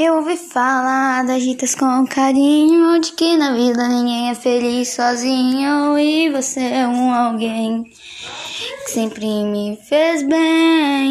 Eu ouvi falar das ditas com carinho De que na vida ninguém é feliz sozinho E você é um alguém Que sempre me fez bem.